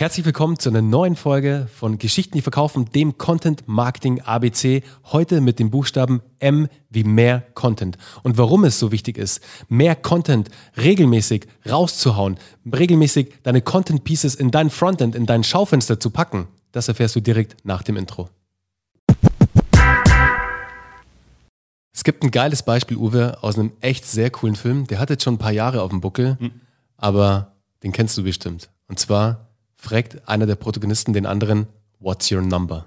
Herzlich willkommen zu einer neuen Folge von Geschichten, die verkaufen, dem Content Marketing ABC. Heute mit dem Buchstaben M wie mehr Content. Und warum es so wichtig ist, mehr Content regelmäßig rauszuhauen, regelmäßig deine Content Pieces in dein Frontend, in dein Schaufenster zu packen, das erfährst du direkt nach dem Intro. Es gibt ein geiles Beispiel, Uwe, aus einem echt sehr coolen Film. Der hat jetzt schon ein paar Jahre auf dem Buckel, mhm. aber den kennst du bestimmt. Und zwar fragt einer der Protagonisten den anderen, What's your number?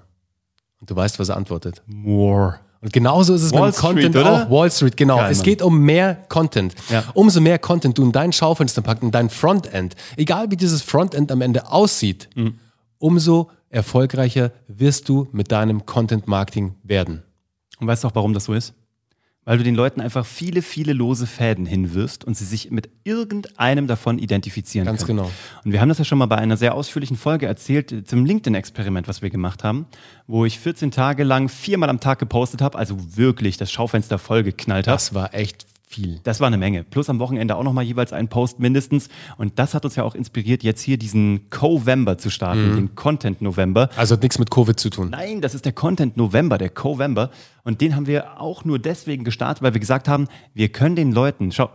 Und du weißt, was er antwortet. More. Und genauso ist es Wall mit dem Content oder? auch. Wall Street, genau. Geil, es geht um mehr Content. Ja. Umso mehr Content du in dein Schaufenster packst, in dein Frontend, egal wie dieses Frontend am Ende aussieht, mhm. umso erfolgreicher wirst du mit deinem Content Marketing werden. Und weißt du auch, warum das so ist? Weil du den Leuten einfach viele, viele lose Fäden hinwirfst und sie sich mit irgendeinem davon identifizieren Ganz können. genau. Und wir haben das ja schon mal bei einer sehr ausführlichen Folge erzählt, zum LinkedIn-Experiment, was wir gemacht haben, wo ich 14 Tage lang viermal am Tag gepostet habe, also wirklich das Schaufenster voll geknallt habe. Das war echt viel. Das war eine Menge. Plus am Wochenende auch nochmal jeweils einen Post mindestens. Und das hat uns ja auch inspiriert, jetzt hier diesen Covember zu starten, mhm. den Content November. Also hat nichts mit Covid zu tun. Nein, das ist der Content November, der Covember. Und den haben wir auch nur deswegen gestartet, weil wir gesagt haben, wir können den Leuten, schau,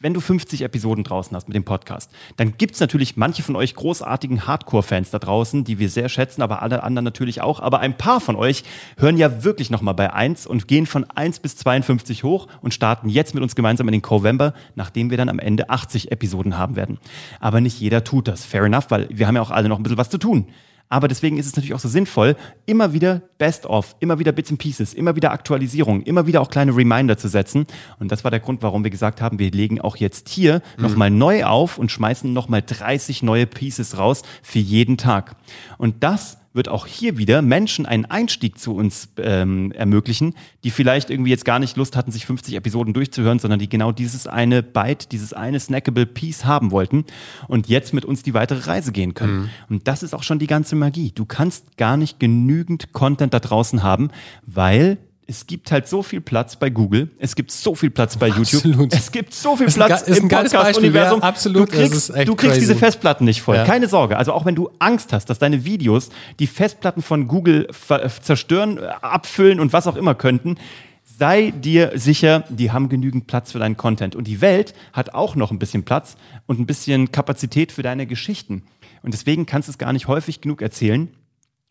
wenn du 50 Episoden draußen hast mit dem Podcast, dann gibt es natürlich manche von euch großartigen Hardcore-Fans da draußen, die wir sehr schätzen, aber alle anderen natürlich auch. Aber ein paar von euch hören ja wirklich nochmal bei 1 und gehen von 1 bis 52 hoch und starten jetzt mit uns gemeinsam in den Covember, nachdem wir dann am Ende 80 Episoden haben werden. Aber nicht jeder tut das. Fair enough, weil wir haben ja auch alle noch ein bisschen was zu tun. Aber deswegen ist es natürlich auch so sinnvoll, immer wieder Best-of, immer wieder Bits and Pieces, immer wieder Aktualisierung, immer wieder auch kleine Reminder zu setzen. Und das war der Grund, warum wir gesagt haben, wir legen auch jetzt hier mhm. nochmal neu auf und schmeißen nochmal 30 neue Pieces raus für jeden Tag. Und das wird auch hier wieder Menschen einen Einstieg zu uns ähm, ermöglichen, die vielleicht irgendwie jetzt gar nicht Lust hatten, sich 50 Episoden durchzuhören, sondern die genau dieses eine Byte, dieses eine snackable Piece haben wollten und jetzt mit uns die weitere Reise gehen können. Mhm. Und das ist auch schon die ganze Magie. Du kannst gar nicht genügend Content da draußen haben, weil es gibt halt so viel Platz bei Google, es gibt so viel Platz bei YouTube, absolut. es gibt so viel Platz ist ein, im Podcast-Universum. Absolut, du kriegst, du kriegst diese Festplatten nicht voll. Ja. Keine Sorge. Also auch wenn du Angst hast, dass deine Videos die Festplatten von Google zerstören, abfüllen und was auch immer könnten, sei dir sicher, die haben genügend Platz für deinen Content. Und die Welt hat auch noch ein bisschen Platz und ein bisschen Kapazität für deine Geschichten. Und deswegen kannst du es gar nicht häufig genug erzählen.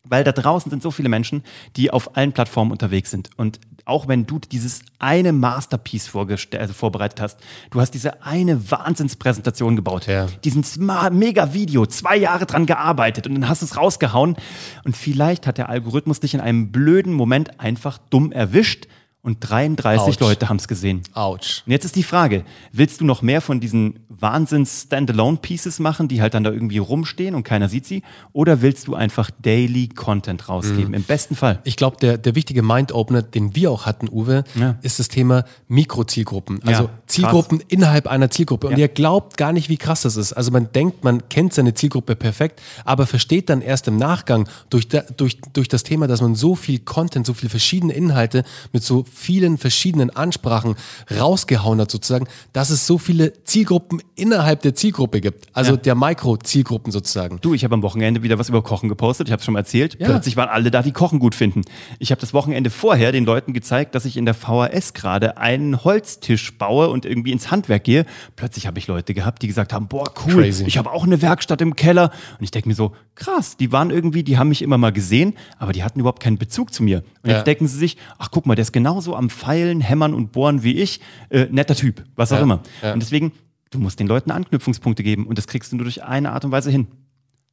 Weil da draußen sind so viele Menschen, die auf allen Plattformen unterwegs sind. Und auch wenn du dieses eine Masterpiece also vorbereitet hast, du hast diese eine Wahnsinnspräsentation gebaut, ja. diesen mega Video, zwei Jahre dran gearbeitet und dann hast du es rausgehauen. Und vielleicht hat der Algorithmus dich in einem blöden Moment einfach dumm erwischt und 33 Ouch. Leute haben es gesehen. Autsch. Und jetzt ist die Frage, willst du noch mehr von diesen Wahnsinns-Standalone-Pieces machen, die halt dann da irgendwie rumstehen und keiner sieht sie? Oder willst du einfach Daily Content rausgeben? Mhm. Im besten Fall. Ich glaube, der, der wichtige Mind-Opener, den wir auch hatten, Uwe, ja. ist das Thema Mikrozielgruppen. Also ja, Zielgruppen krass. innerhalb einer Zielgruppe. Und ja. ihr glaubt gar nicht, wie krass das ist. Also man denkt, man kennt seine Zielgruppe perfekt, aber versteht dann erst im Nachgang durch, da, durch, durch das Thema, dass man so viel Content, so viele verschiedene Inhalte mit so vielen verschiedenen Ansprachen rausgehauen hat, sozusagen, dass es so viele Zielgruppen innerhalb der Zielgruppe gibt. Also ja. der Mikro-Zielgruppen sozusagen. Du, ich habe am Wochenende wieder was über Kochen gepostet. Ich habe es schon mal erzählt. Ja. Plötzlich waren alle da, die Kochen gut finden. Ich habe das Wochenende vorher den Leuten gezeigt, dass ich in der VHS gerade einen Holztisch baue und irgendwie ins Handwerk gehe. Plötzlich habe ich Leute gehabt, die gesagt haben, boah, cool, Crazy. ich habe auch eine Werkstatt im Keller. Und ich denke mir so, krass, die waren irgendwie, die haben mich immer mal gesehen, aber die hatten überhaupt keinen Bezug zu mir. Und ja. jetzt denken sie sich, ach guck mal, der ist genau genauso am Pfeilen, Hämmern und Bohren wie ich. Äh, netter Typ, was auch ja, immer. Ja. Und deswegen, du musst den Leuten Anknüpfungspunkte geben und das kriegst du nur durch eine Art und Weise hin.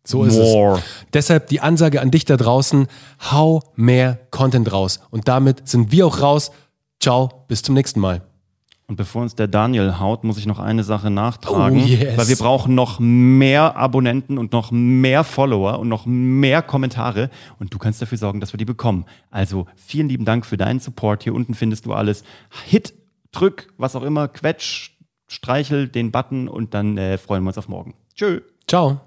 So ist More. es. Deshalb die Ansage an dich da draußen, hau mehr Content raus. Und damit sind wir auch raus. Ciao, bis zum nächsten Mal. Und bevor uns der Daniel haut, muss ich noch eine Sache nachtragen, oh, yes. weil wir brauchen noch mehr Abonnenten und noch mehr Follower und noch mehr Kommentare und du kannst dafür sorgen, dass wir die bekommen. Also vielen lieben Dank für deinen Support. Hier unten findest du alles. Hit, drück, was auch immer, quetsch, streichel den Button und dann äh, freuen wir uns auf morgen. Tschö. Ciao.